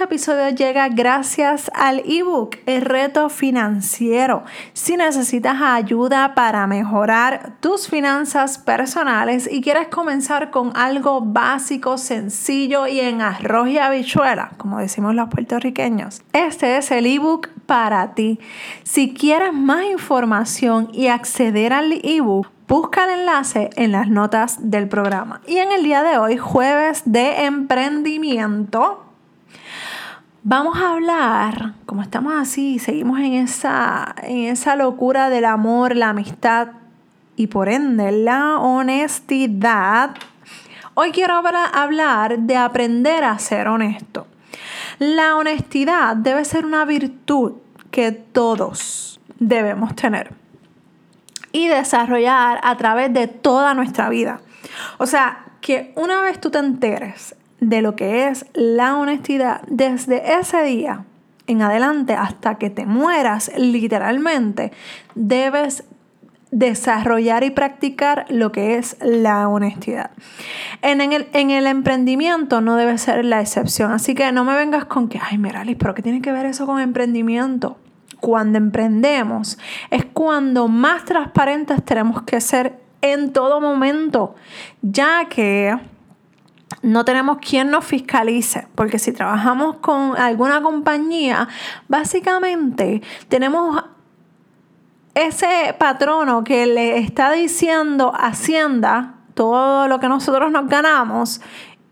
Este episodio llega gracias al ebook El reto financiero. Si necesitas ayuda para mejorar tus finanzas personales y quieres comenzar con algo básico, sencillo y en arroz y habichuela, como decimos los puertorriqueños, este es el ebook para ti. Si quieres más información y acceder al ebook, Busca el enlace en las notas del programa. Y en el día de hoy, jueves de emprendimiento, vamos a hablar, como estamos así, seguimos en esa, en esa locura del amor, la amistad y por ende la honestidad. Hoy quiero hablar de aprender a ser honesto. La honestidad debe ser una virtud que todos debemos tener y desarrollar a través de toda nuestra vida. O sea, que una vez tú te enteres de lo que es la honestidad, desde ese día en adelante hasta que te mueras, literalmente, debes desarrollar y practicar lo que es la honestidad. En, el, en, el, emprendimiento no debe ser la excepción, así que no me vengas con que, ay, Meralis, pero ¿qué tiene que ver eso con emprendimiento? cuando emprendemos es cuando más transparentes tenemos que ser en todo momento, ya que no tenemos quien nos fiscalice, porque si trabajamos con alguna compañía, básicamente tenemos ese patrono que le está diciendo Hacienda todo lo que nosotros nos ganamos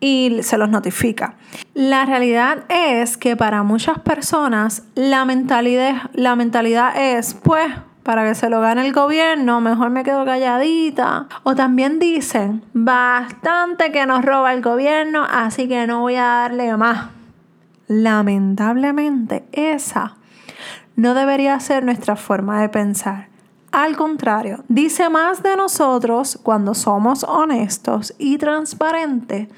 y se los notifica. La realidad es que para muchas personas la mentalidad, la mentalidad es, pues, para que se lo gane el gobierno, mejor me quedo calladita. O también dicen, bastante que nos roba el gobierno, así que no voy a darle más. Lamentablemente, esa no debería ser nuestra forma de pensar. Al contrario, dice más de nosotros cuando somos honestos y transparentes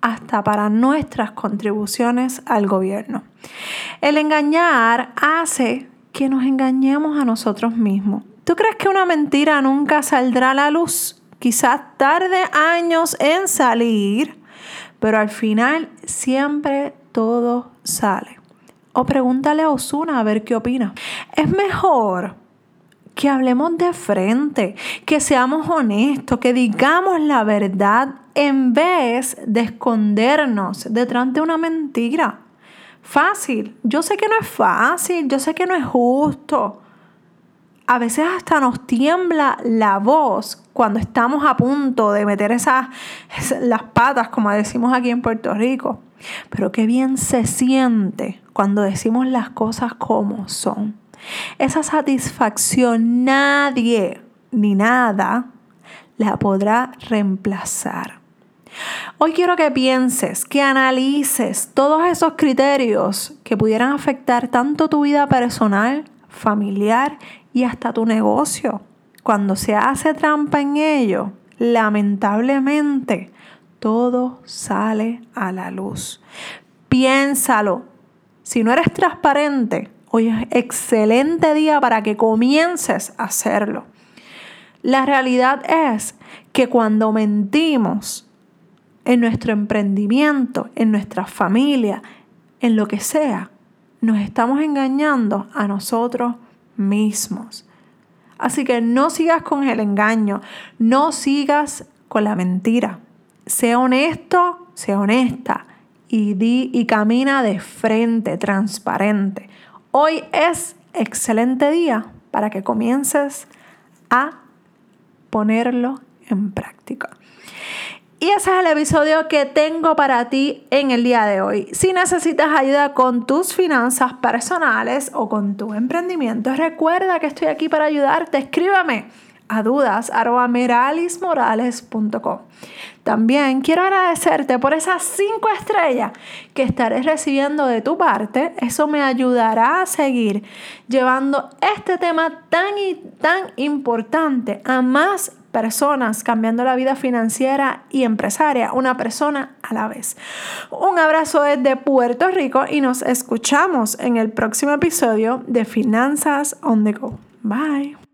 hasta para nuestras contribuciones al gobierno. El engañar hace que nos engañemos a nosotros mismos. ¿Tú crees que una mentira nunca saldrá a la luz? Quizás tarde años en salir, pero al final siempre todo sale. O pregúntale a Osuna a ver qué opina. Es mejor que hablemos de frente, que seamos honestos, que digamos la verdad en vez de escondernos detrás de una mentira. Fácil. Yo sé que no es fácil, yo sé que no es justo. A veces hasta nos tiembla la voz cuando estamos a punto de meter esas las patas, como decimos aquí en Puerto Rico. Pero qué bien se siente cuando decimos las cosas como son. Esa satisfacción nadie ni nada la podrá reemplazar. Hoy quiero que pienses, que analices todos esos criterios que pudieran afectar tanto tu vida personal, familiar y hasta tu negocio. Cuando se hace trampa en ello, lamentablemente, todo sale a la luz. Piénsalo. Si no eres transparente, Hoy es excelente día para que comiences a hacerlo. La realidad es que cuando mentimos en nuestro emprendimiento, en nuestra familia, en lo que sea, nos estamos engañando a nosotros mismos. Así que no sigas con el engaño, no sigas con la mentira. Sea honesto, sea honesta y di y camina de frente, transparente. Hoy es excelente día para que comiences a ponerlo en práctica. Y ese es el episodio que tengo para ti en el día de hoy. Si necesitas ayuda con tus finanzas personales o con tu emprendimiento, recuerda que estoy aquí para ayudarte. Escríbeme a dudas También quiero agradecerte por esas cinco estrellas que estaré recibiendo de tu parte. Eso me ayudará a seguir llevando este tema tan y tan importante a más personas cambiando la vida financiera y empresaria, una persona a la vez. Un abrazo desde Puerto Rico y nos escuchamos en el próximo episodio de Finanzas on the Go. Bye.